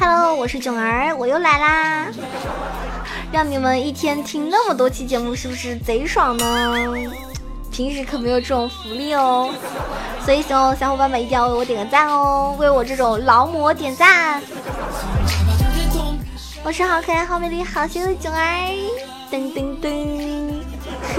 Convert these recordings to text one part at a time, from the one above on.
Hello，我是囧儿，我又来啦！让你们一天听那么多期节目，是不是贼爽呢？平时可没有这种福利哦，所以希望小伙伴们一定要为我点个赞哦，为我这种劳模点赞。我是好可爱、好美丽、好羞的囧儿，噔噔噔。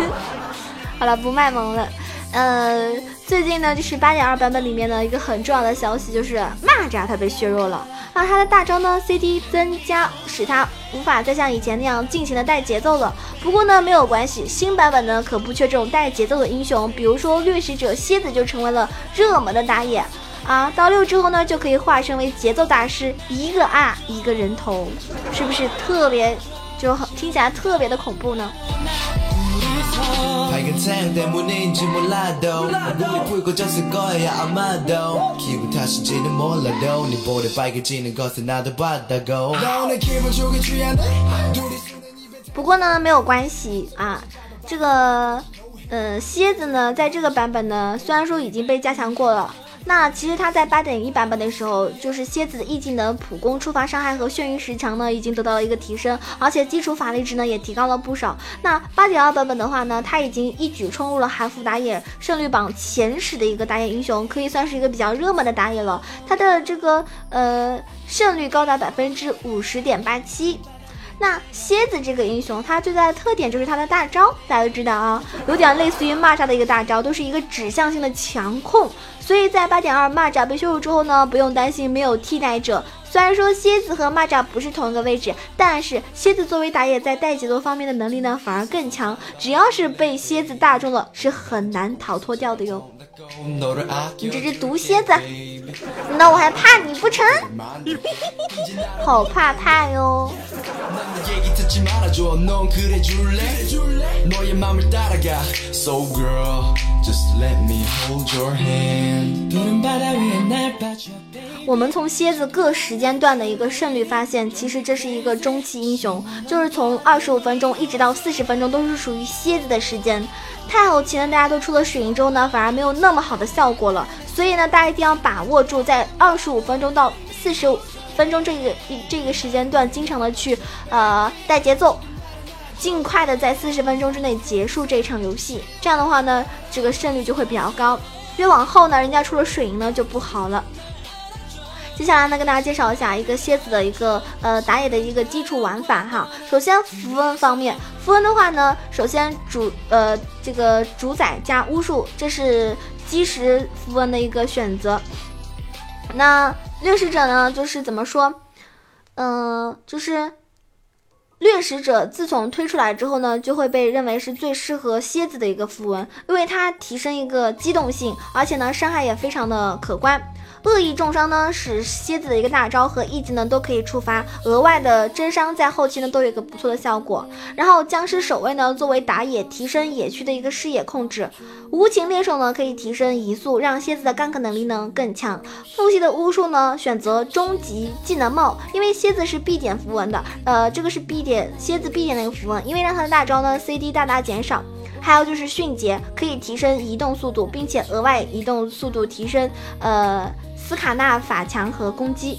好了，不卖萌了。呃，最近呢，就是八点二版本里面的一个很重要的消息，就是蚂蚱它被削弱了，而它的大招呢，CD 增加，使它无法再像以前那样尽情的带节奏了。不过呢，没有关系，新版本呢可不缺这种带节奏的英雄，比如说掠食者蝎子就成为了热门的打野啊。到六之后呢，就可以化身为节奏大师，一个啊一个人头，是不是特别就很听起来特别的恐怖呢？不过呢，没有关系啊，这个，呃，蝎子呢，在这个版本呢，虽然说已经被加强过了。那其实它在八点一版本的时候，就是蝎子的 E 技能普攻触发伤害和眩晕时长呢，已经得到了一个提升，而且基础法力值呢也提高了不少。那八点二版本的话呢，它已经一举冲入了韩服打野胜率榜前十的一个打野英雄，可以算是一个比较热门的打野了。它的这个呃胜率高达百分之五十点八七。那蝎子这个英雄，它最大的特点就是它的大招，大家都知道啊，有点类似于蚂蚱的一个大招，都是一个指向性的强控。所以在八点二蚂蚱被削弱之后呢，不用担心没有替代者。虽然说蝎子和蚂蚱不是同一个位置，但是蝎子作为打野，在带节奏方面的能力呢反而更强。只要是被蝎子大中了，是很难逃脱掉的哟。你这只毒蝎子，那我还怕你不成？好怕怕哟！我们从蝎子各时间段的一个胜率发现，其实这是一个中期英雄，就是从二十五分钟一直到四十分钟都是属于蝎子的时间。太后期呢，大家都出了水银之后呢，反而没有那那么好的效果了。所以呢，大家一定要把握住，在二十五分钟到四十五分钟这个这个时间段，经常的去呃带节奏，尽快的在四十分钟之内结束这场游戏。这样的话呢，这个胜率就会比较高。越往后呢，人家出了水银呢就不好了。接下来呢，跟大家介绍一下一个蝎子的一个呃打野的一个基础玩法哈。首先符文方面，符文的话呢，首先主呃这个主宰加巫术，这是基石符文的一个选择。那掠食者呢，就是怎么说？嗯，就是掠食者自从推出来之后呢，就会被认为是最适合蝎子的一个符文，因为它提升一个机动性，而且呢伤害也非常的可观。恶意重伤呢，使蝎子的一个大招和 E 技能都可以触发，额外的真伤在后期呢都有一个不错的效果。然后僵尸守卫呢，作为打野提升野区的一个视野控制。无情猎手呢，可以提升移速，让蝎子的 gank 能力呢更强。复系的巫术呢，选择终极技能帽，因为蝎子是必点符文的，呃，这个是必点蝎子必点的一个符文，因为让他的大招呢 CD 大大减少。还有就是迅捷，可以提升移动速度，并且额外移动速度提升，呃。斯卡纳法强和攻击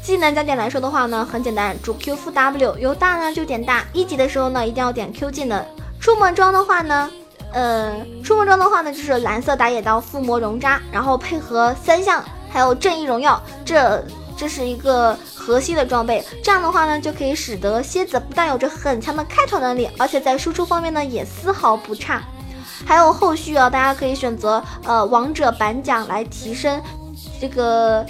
技能加点来说的话呢，很简单，主 Q 负 W，有大呢就点大。一级的时候呢，一定要点 Q 技能。出门装的话呢，呃，出门装的话呢，就是蓝色打野刀附魔熔渣，然后配合三项，还有正义荣耀，这这是一个核心的装备。这样的话呢，就可以使得蝎子不但有着很强的开团能力，而且在输出方面呢，也丝毫不差。还有后续啊，大家可以选择呃王者板甲来提升这个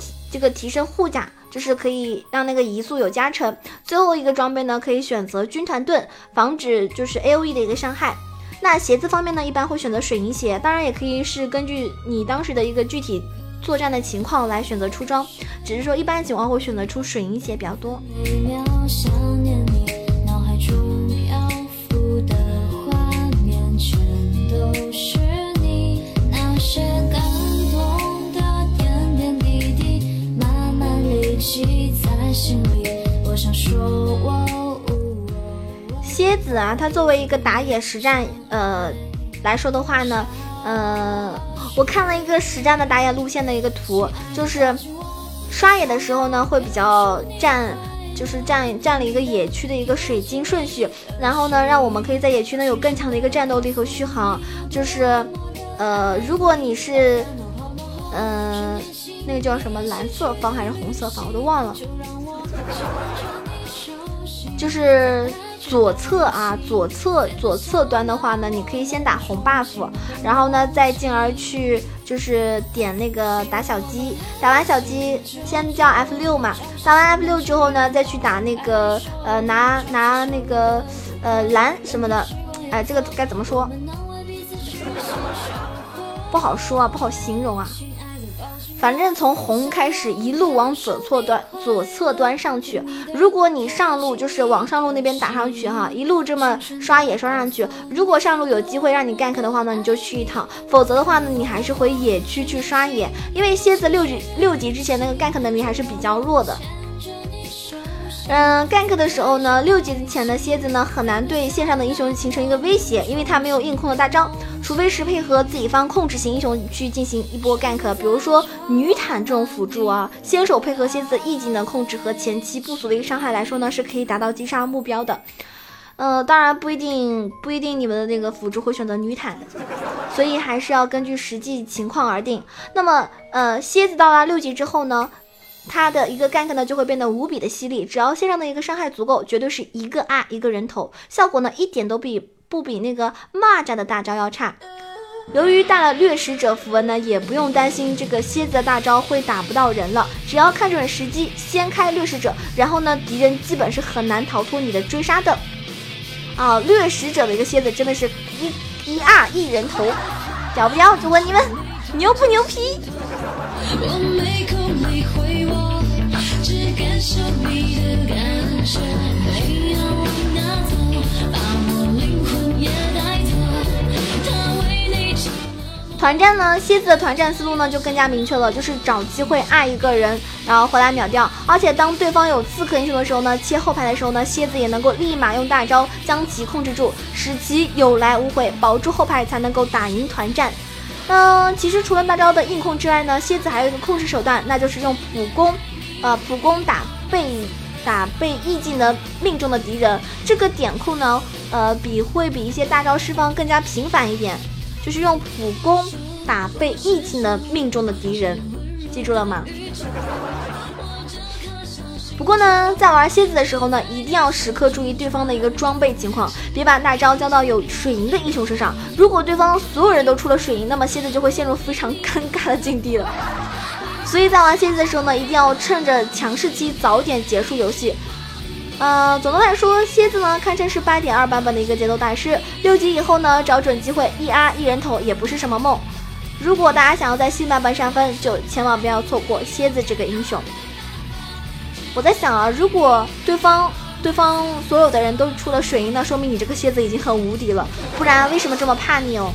提这个提升护甲，就是可以让那个移速有加成。最后一个装备呢，可以选择军团盾，防止就是 A O E 的一个伤害。那鞋子方面呢，一般会选择水银鞋，当然也可以是根据你当时的一个具体作战的情况来选择出装，只是说一般情况会选择出水银鞋比较多。蝎子啊，它作为一个打野实战，呃来说的话呢，呃，我看了一个实战的打野路线的一个图，就是刷野的时候呢，会比较占，就是占占了一个野区的一个水晶顺序，然后呢，让我们可以在野区呢有更强的一个战斗力和续航。就是，呃，如果你是，嗯，那个叫什么蓝色方还是红色方，我都忘了，就是。左侧啊，左侧左侧端的话呢，你可以先打红 buff，然后呢再进而去就是点那个打小鸡，打完小鸡先叫 F 六嘛，打完 F 六之后呢再去打那个呃拿拿那个呃蓝什么的，哎这个该怎么说？不好说啊，不好形容啊。反正从红开始，一路往左侧端左侧端上去。如果你上路就是往上路那边打上去哈，一路这么刷野刷上去。如果上路有机会让你 gank 的话呢，你就去一趟；否则的话呢，你还是回野区去刷野。因为蝎子六级六级之前那个 gank 能力还是比较弱的。嗯，gank 的时候呢，六级之前的蝎子呢很难对线上的英雄形成一个威胁，因为他没有硬控的大招。除非是配合自己方控制型英雄去进行一波 gank，比如说女坦这种辅助啊，先手配合蝎子的 E 技能控制和前期不俗的一个伤害来说呢，是可以达到击杀目标的。呃，当然不一定不一定你们的那个辅助会选择女坦，所以还是要根据实际情况而定。那么，呃，蝎子到达六级之后呢，它的一个 gank 呢就会变得无比的犀利，只要线上的一个伤害足够，绝对是一个 R 一个人头，效果呢一点都比。不比那个蚂蚱的大招要差。由于带了掠食者符文呢，也不用担心这个蝎子的大招会打不到人了。只要看准时机，先开掠食者，然后呢，敌人基本是很难逃脱你的追杀的。啊，掠食者的一个蝎子真的是一一二一人头，屌不屌？就问你们，牛不牛皮？团战呢，蝎子的团战思路呢就更加明确了，就是找机会爱一个人，然后回来秒掉。而且当对方有刺客英雄的时候呢，切后排的时候呢，蝎子也能够立马用大招将其控制住，使其有来无回，保住后排才能够打赢团战。嗯，其实除了大招的硬控之外呢，蝎子还有一个控制手段，那就是用普攻，呃，普攻打被打被 E 技能命中的敌人。这个点控呢，呃，比会比一些大招释放更加频繁一点。就是用普攻打被一技能命中的敌人，记住了吗？不过呢，在玩蝎子的时候呢，一定要时刻注意对方的一个装备情况，别把大招交到有水银的英雄身上。如果对方所有人都出了水银，那么蝎子就会陷入非常尴尬的境地了。所以在玩蝎子的时候呢，一定要趁着强势期早点结束游戏。呃，总的来说，蝎子呢堪称是八点二版本的一个节奏大师。六级以后呢，找准机会一 R 一人头也不是什么梦。如果大家想要在新版本上分，就千万不要错过蝎子这个英雄。我在想啊，如果对方对方所有的人都出了水银，那说明你这个蝎子已经很无敌了，不然为什么这么怕你哦？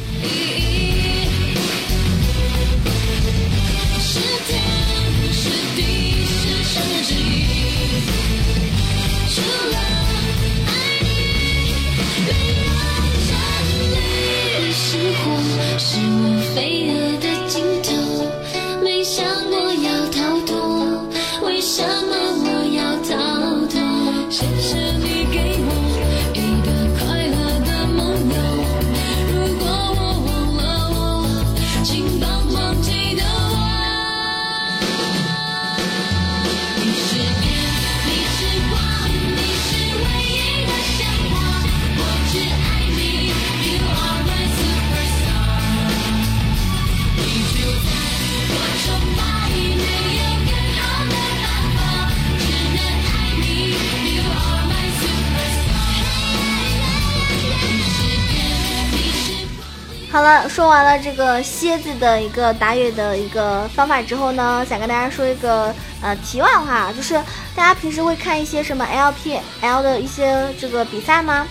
好了，说完了这个蝎子的一个打野的一个方法之后呢，想跟大家说一个呃题外话，就是大家平时会看一些什么 LPL 的一些这个比赛吗？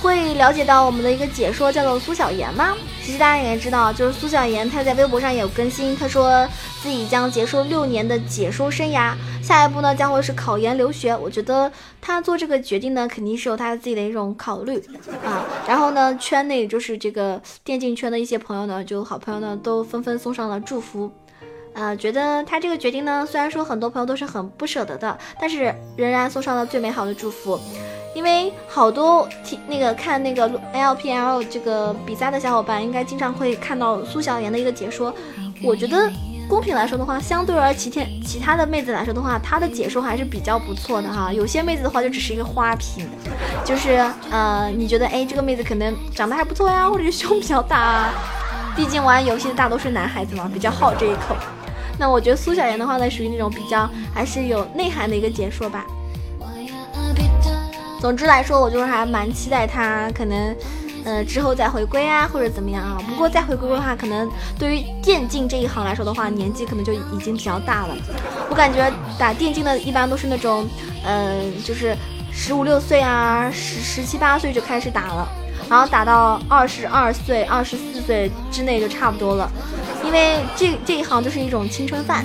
会了解到我们的一个解说叫做苏小妍吗？其实大家也知道，就是苏小妍，她在微博上也有更新，她说自己将结束六年的解说生涯，下一步呢将会是考研留学。我觉得她做这个决定呢，肯定是有她自己的一种考虑啊。然后呢，圈内就是这个电竞圈的一些朋友呢，就好朋友呢，都纷纷送上了祝福。呃，觉得他这个决定呢，虽然说很多朋友都是很不舍得的，但是仍然送上了最美好的祝福。因为好多听那个看那个 LPL 这个比赛的小伙伴，应该经常会看到苏小妍的一个解说。我觉得公平来说的话，相对而其天其他的妹子来说的话，她的解说还是比较不错的哈。有些妹子的话就只是一个花瓶，就是呃，你觉得哎这个妹子可能长得还不错呀，或者胸比较大啊。毕竟玩游戏的大多是男孩子嘛，比较好这一口。那我觉得苏小妍的话呢，属于那种比较还是有内涵的一个解说吧。总之来说，我就是还蛮期待他可能，呃，之后再回归啊，或者怎么样啊。不过再回归的话，可能对于电竞这一行来说的话，年纪可能就已经比较大了。我感觉打电竞的一般都是那种，嗯，就是十五六岁啊，十十七八岁就开始打了，然后打到二十二岁、二十四岁之内就差不多了，因为这这一行就是一种青春饭。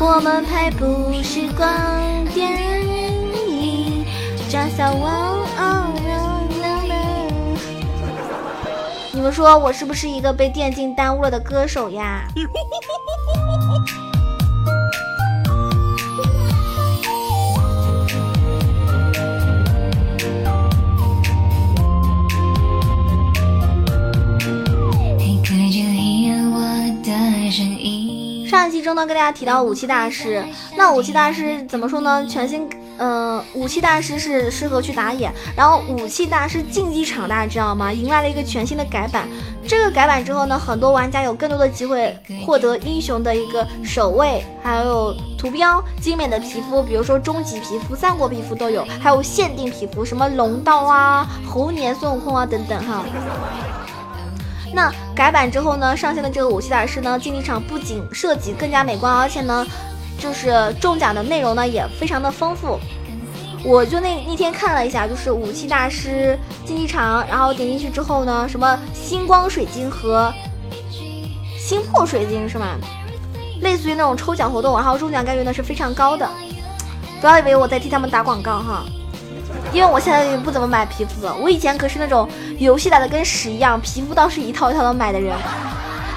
我们拍不时光电影，张小王。你们说我是不是一个被电竞耽误了的歌手呀？呢，跟大家提到武器大师，那武器大师怎么说呢？全新，呃，武器大师是适合去打野，然后武器大师竞技场大家知道吗？迎来了一个全新的改版，这个改版之后呢，很多玩家有更多的机会获得英雄的一个守卫，还有图标、精美的皮肤，比如说终极皮肤、三国皮肤都有，还有限定皮肤，什么龙刀啊、猴年孙悟空啊等等哈。那改版之后呢，上线的这个武器大师呢，竞技场不仅设计更加美观，而且呢，就是中奖的内容呢也非常的丰富。我就那那天看了一下，就是武器大师竞技场，然后点进去之后呢，什么星光水晶和星破水晶是吗？类似于那种抽奖活动，然后中奖概率呢是非常高的。不要以为我在替他们打广告哈。因为我现在也不怎么买皮肤了，我以前可是那种游戏打的跟屎一样，皮肤倒是一套一套的买的人。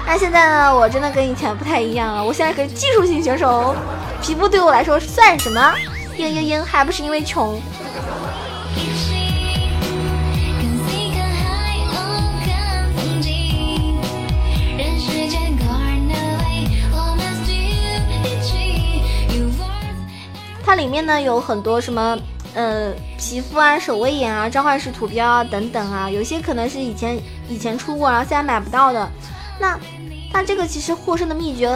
但现在呢，我真的跟以前不太一样了，我现在可是技术型选手，皮肤对我来说算什么？嘤嘤嘤，还不是因为穷。它里面呢有很多什么？呃，皮肤啊，守卫眼啊，召唤师图标啊，等等啊，有些可能是以前以前出过，然后现在买不到的。那那这个其实获胜的秘诀，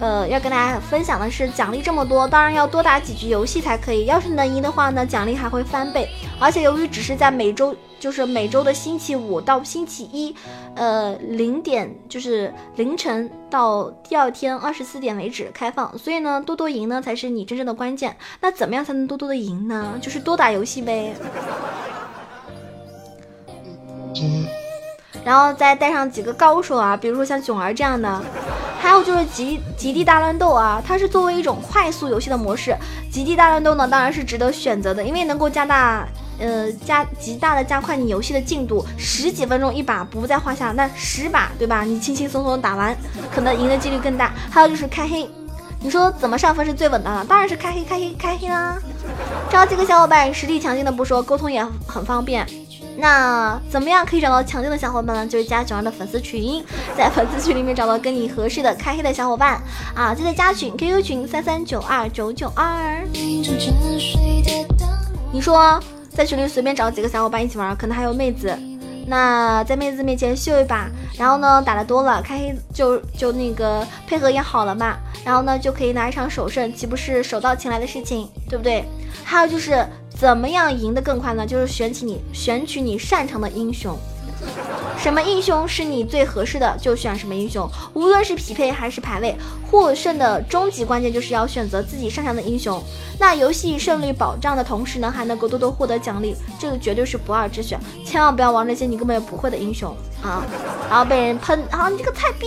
呃，要跟大家分享的是，奖励这么多，当然要多打几局游戏才可以。要是能赢的话呢，奖励还会翻倍。而且由于只是在每周。就是每周的星期五到星期一，呃，零点就是凌晨到第二天二十四点为止开放，所以呢，多多赢呢才是你真正的关键。那怎么样才能多多的赢呢？就是多打游戏呗，然后再带上几个高手啊，比如说像囧儿这样的，还有就是极极地大乱斗啊，它是作为一种快速游戏的模式，极地大乱斗呢当然是值得选择的，因为能够加大。呃，加极大的加快你游戏的进度，十几分钟一把不在话下。那十把对吧？你轻轻松松打完，可能赢的几率更大。还有就是开黑，你说怎么上分是最稳当的？当然是开黑，开黑，开黑啦！找几个小伙伴实力强劲的不说，沟通也很方便。那怎么样可以找到强劲的小伙伴呢？就是加九儿的粉丝群，在粉丝群里面找到跟你合适的开黑的小伙伴啊，记得加群 QQ 群三三九二九九二。你说？在群里随便找几个小伙伴一起玩，可能还有妹子。那在妹子面前秀一把，然后呢打的多了，开黑就就那个配合也好了嘛，然后呢就可以拿一场首胜，岂不是手到擒来的事情，对不对？还有就是怎么样赢得更快呢？就是选取你选取你擅长的英雄。什么英雄是你最合适的，就选什么英雄。无论是匹配还是排位，获胜的终极关键就是要选择自己擅长的英雄。那游戏胜率保障的同时呢，还能够多多获得奖励，这个绝对是不二之选。千万不要玩那些你根本就不会的英雄啊，然后被人喷啊，你这个菜逼！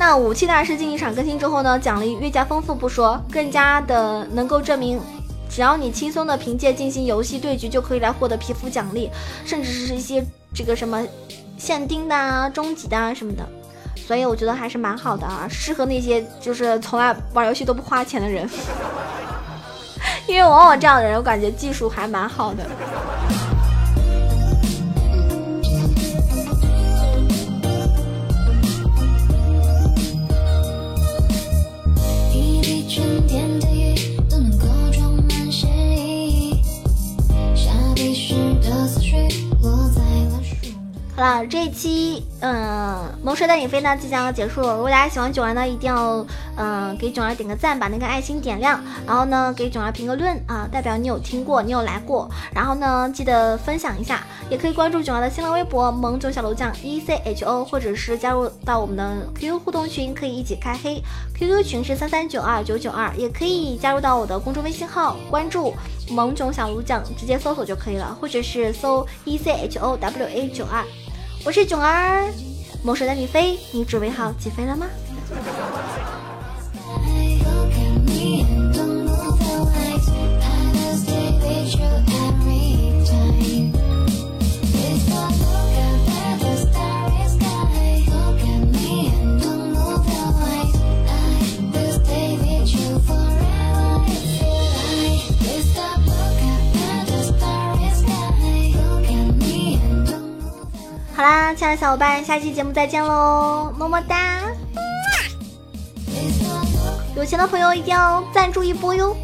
那武器大师竞技场更新之后呢，奖励越加丰富不说，更加的能够证明，只要你轻松的凭借进行游戏对局，就可以来获得皮肤奖励，甚至是一些这个什么限定的啊、终极的啊什么的。所以我觉得还是蛮好的啊，适合那些就是从来玩游戏都不花钱的人，因为往往这样的人，我感觉技术还蛮好的。好了，这一期嗯，萌蛇带你飞呢即将要结束了。如果大家喜欢九儿呢，一定要嗯给囧儿点个赞，把那个爱心点亮，然后呢给囧儿评个论啊，代表你有听过，你有来过。然后呢记得分享一下，也可以关注囧儿的新浪微博萌囧小楼酱 E C H O，或者是加入到我们的 QQ 互动群，可以一起开黑。QQ 群是三三九二九九二，也可以加入到我的公众微信号，关注萌囧小炉酱，直接搜索就可以了，或者是搜 E C H O W A 九二。我是囧儿，魔兽带你飞，你准备好起飞了吗？好啦，亲爱的小伙伴，下期节目再见喽，么么哒！有钱的朋友一定要赞助一波哟。